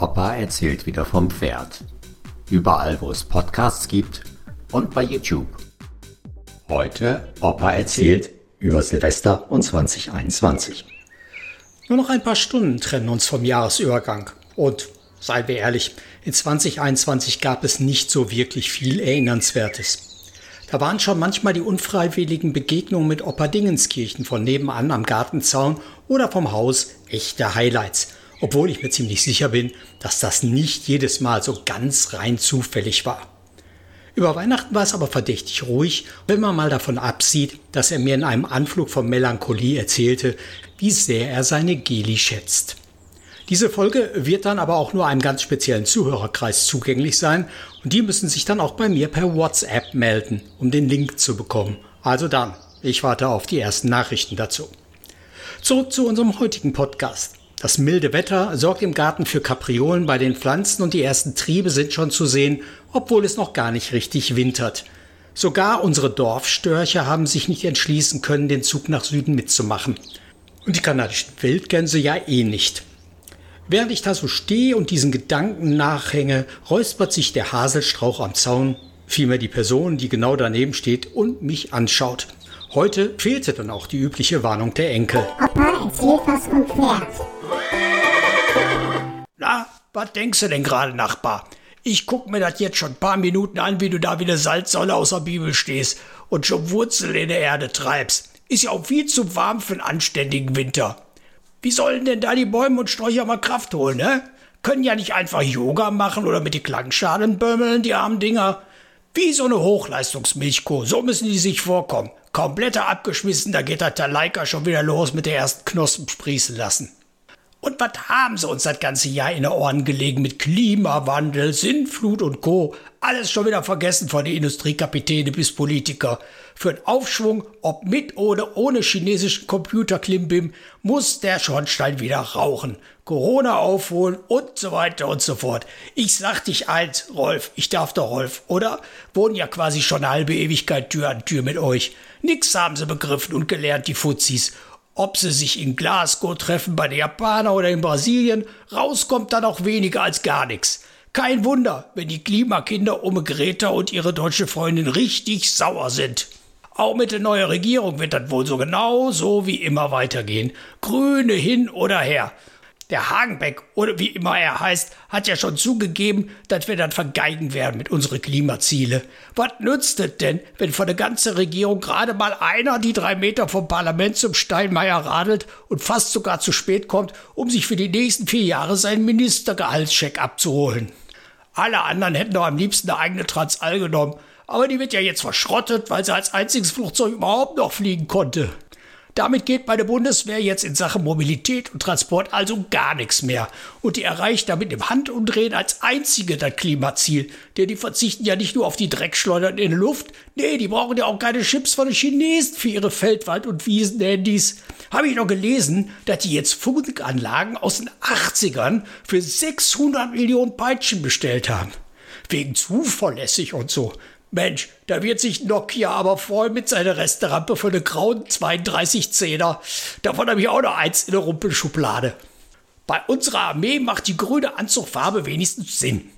Opa erzählt wieder vom Pferd. Überall, wo es Podcasts gibt und bei YouTube. Heute Opa erzählt über Silvester und 2021. Nur noch ein paar Stunden trennen uns vom Jahresübergang. Und seien wir ehrlich, in 2021 gab es nicht so wirklich viel Erinnernswertes. Da waren schon manchmal die unfreiwilligen Begegnungen mit Opa Dingenskirchen von nebenan am Gartenzaun oder vom Haus echte Highlights obwohl ich mir ziemlich sicher bin, dass das nicht jedes Mal so ganz rein zufällig war. Über Weihnachten war es aber verdächtig ruhig, wenn man mal davon absieht, dass er mir in einem Anflug von Melancholie erzählte, wie sehr er seine Geli schätzt. Diese Folge wird dann aber auch nur einem ganz speziellen Zuhörerkreis zugänglich sein und die müssen sich dann auch bei mir per WhatsApp melden, um den Link zu bekommen. Also dann, ich warte auf die ersten Nachrichten dazu. Zurück zu unserem heutigen Podcast. Das milde Wetter sorgt im Garten für Kapriolen bei den Pflanzen und die ersten Triebe sind schon zu sehen, obwohl es noch gar nicht richtig wintert. Sogar unsere Dorfstörche haben sich nicht entschließen können, den Zug nach Süden mitzumachen. Und die kanadischen Wildgänse ja eh nicht. Während ich da so stehe und diesen Gedanken nachhänge, räuspert sich der Haselstrauch am Zaun, vielmehr die Person, die genau daneben steht und mich anschaut. Heute fehlte dann auch die übliche Warnung der Enkel. Papa erzählt was vom Pferd. Na, was denkst du denn gerade, Nachbar? Ich guck mir das jetzt schon ein paar Minuten an, wie du da wie eine Salzsäule aus der Bibel stehst und schon Wurzel in der Erde treibst. Ist ja auch viel zu warm für einen anständigen Winter. Wie sollen denn da die Bäume und Sträucher mal Kraft holen, ne? Können ja nicht einfach Yoga machen oder mit den Klangschalen bömmeln, die armen Dinger. Wie so eine Hochleistungsmilchkuh, so müssen die sich vorkommen. Kompletter abgeschmissen, da geht der Leica schon wieder los mit der ersten Knospen sprießen lassen. Und was haben sie uns das ganze Jahr in den Ohren gelegen mit Klimawandel, Sintflut und Co. Alles schon wieder vergessen von den Industriekapitäne bis Politiker. Für einen Aufschwung, ob mit oder ohne chinesischen Computerklimbim, muss der Schornstein wieder rauchen. Corona aufholen und so weiter und so fort. Ich sag dich eins, Rolf, ich darf doch Rolf, oder? Wohnen ja quasi schon eine halbe Ewigkeit Tür an Tür mit euch. Nix haben sie begriffen und gelernt, die Fuzis. Ob sie sich in Glasgow treffen bei den Japanern oder in Brasilien, rauskommt dann auch weniger als gar nichts. Kein Wunder, wenn die Klimakinder um Greta und ihre deutsche Freundin richtig sauer sind. Auch mit der neuen Regierung wird das wohl so genau so wie immer weitergehen. Grüne hin oder her. Der Hagenbeck, oder wie immer er heißt, hat ja schon zugegeben, dass wir dann vergeigen werden mit unseren Klimaziele. Was nützt es denn, wenn von der ganzen Regierung gerade mal einer die drei Meter vom Parlament zum Steinmeier radelt und fast sogar zu spät kommt, um sich für die nächsten vier Jahre seinen Ministergehaltscheck abzuholen? Alle anderen hätten doch am liebsten eine eigene Transall genommen, aber die wird ja jetzt verschrottet, weil sie als einziges Flugzeug überhaupt noch fliegen konnte. Damit geht bei der Bundeswehr jetzt in Sachen Mobilität und Transport also gar nichts mehr. Und die erreicht damit im Handumdrehen als einzige das Klimaziel. Denn die verzichten ja nicht nur auf die Dreckschleudern in der Luft, nee, die brauchen ja auch keine Chips von den Chinesen für ihre Feldwald- und Wiesenhandys. Habe ich noch gelesen, dass die jetzt Funkanlagen aus den 80ern für 600 Millionen Peitschen bestellt haben. Wegen zuverlässig und so. Mensch, da wird sich Nokia aber freuen mit seiner Resterampe für eine grauen 32-Zehner. Davon habe ich auch noch eins in der Rumpelschublade. Bei unserer Armee macht die grüne Anzugfarbe wenigstens Sinn.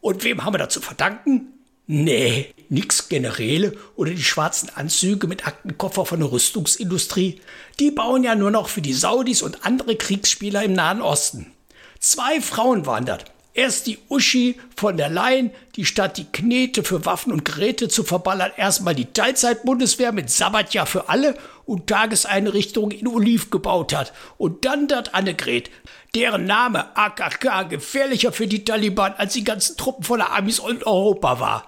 Und wem haben wir da zu verdanken? Nee, nix Generäle oder die schwarzen Anzüge mit Aktenkoffer von der Rüstungsindustrie. Die bauen ja nur noch für die Saudis und andere Kriegsspieler im Nahen Osten. Zwei Frauen das. Erst die Uschi von der Leyen, die statt die Knete für Waffen und Geräte zu verballern, erstmal die Teilzeitbundeswehr mit Sabbatjahr für alle und Tageseinrichtungen in Oliv gebaut hat. Und dann dat Annegret, deren Name AKK gefährlicher für die Taliban als die ganzen Truppen von der Amis und Europa war.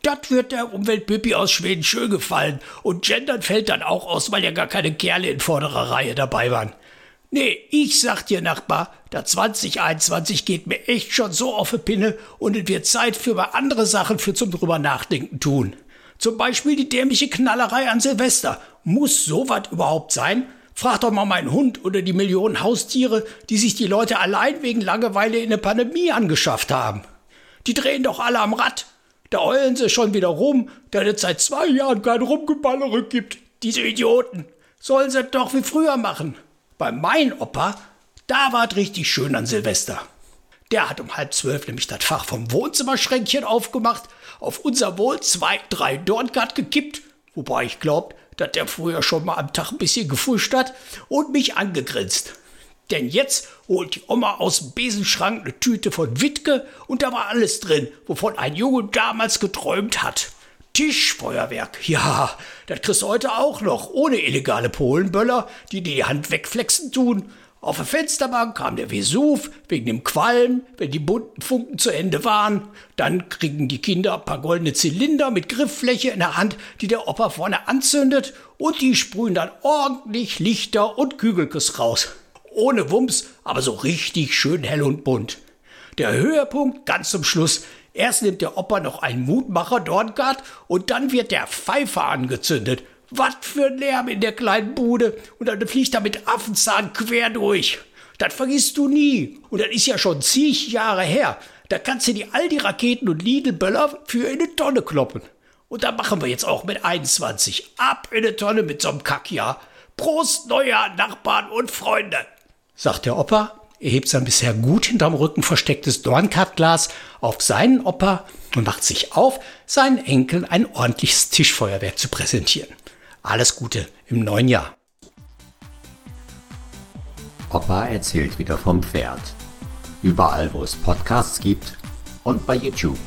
Das wird der Umweltpipi aus Schweden schön gefallen. Und Gendern fällt dann auch aus, weil ja gar keine Kerle in vorderer Reihe dabei waren. Nee, ich sag dir, Nachbar, da 2021 geht mir echt schon so auf die Pinne und es wird Zeit für mal andere Sachen für zum drüber nachdenken tun. Zum Beispiel die dämliche Knallerei an Silvester. Muss sowas überhaupt sein? Frag doch mal meinen Hund oder die Millionen Haustiere, die sich die Leute allein wegen Langeweile in der Pandemie angeschafft haben. Die drehen doch alle am Rad. Da heulen sie schon wieder rum, da es seit zwei Jahren kein Rumgeballere gibt. Diese Idioten. Sollen sie doch wie früher machen. Bei mein Opa, da war es richtig schön an Silvester. Der hat um halb zwölf nämlich das Fach vom Wohnzimmerschränkchen aufgemacht, auf unser Wohl zwei, drei Dornkart gekippt, wobei ich glaubt, dass der früher schon mal am Tag ein bisschen gefuscht hat und mich angegrinst. Denn jetzt holt die Oma aus dem Besenschrank eine Tüte von Wittke und da war alles drin, wovon ein Junge damals geträumt hat. Tischfeuerwerk, ja, das kriegst du heute auch noch, ohne illegale Polenböller, die die Hand wegflexen tun. Auf der Fensterbank kam der Vesuv wegen dem Qualm, wenn die bunten Funken zu Ende waren. Dann kriegen die Kinder ein paar goldene Zylinder mit Grifffläche in der Hand, die der Opa vorne anzündet und die sprühen dann ordentlich Lichter und Kügelkuss raus. Ohne Wumms, aber so richtig schön hell und bunt. Der Höhepunkt ganz zum Schluss. Erst nimmt der Opa noch einen Mutmacher Dorngard und dann wird der Pfeifer angezündet. Was für ein Lärm in der kleinen Bude. Und dann fliegt er mit Affenzahn quer durch. Das vergisst du nie. Und das ist ja schon zig Jahre her. Da kannst du die Aldi-Raketen und Lidl-Böller für in eine Tonne kloppen. Und da machen wir jetzt auch mit 21. Ab in eine Tonne mit so'm Kackjahr. Prost, Neujahr, Nachbarn und Freunde sagt der Opa, er hebt sein bisher gut hinterm Rücken verstecktes Dornkartglas auf seinen Opa und macht sich auf, seinen Enkeln ein ordentliches Tischfeuerwerk zu präsentieren. Alles Gute im neuen Jahr. Opa erzählt wieder vom Pferd. Überall, wo es Podcasts gibt und bei YouTube.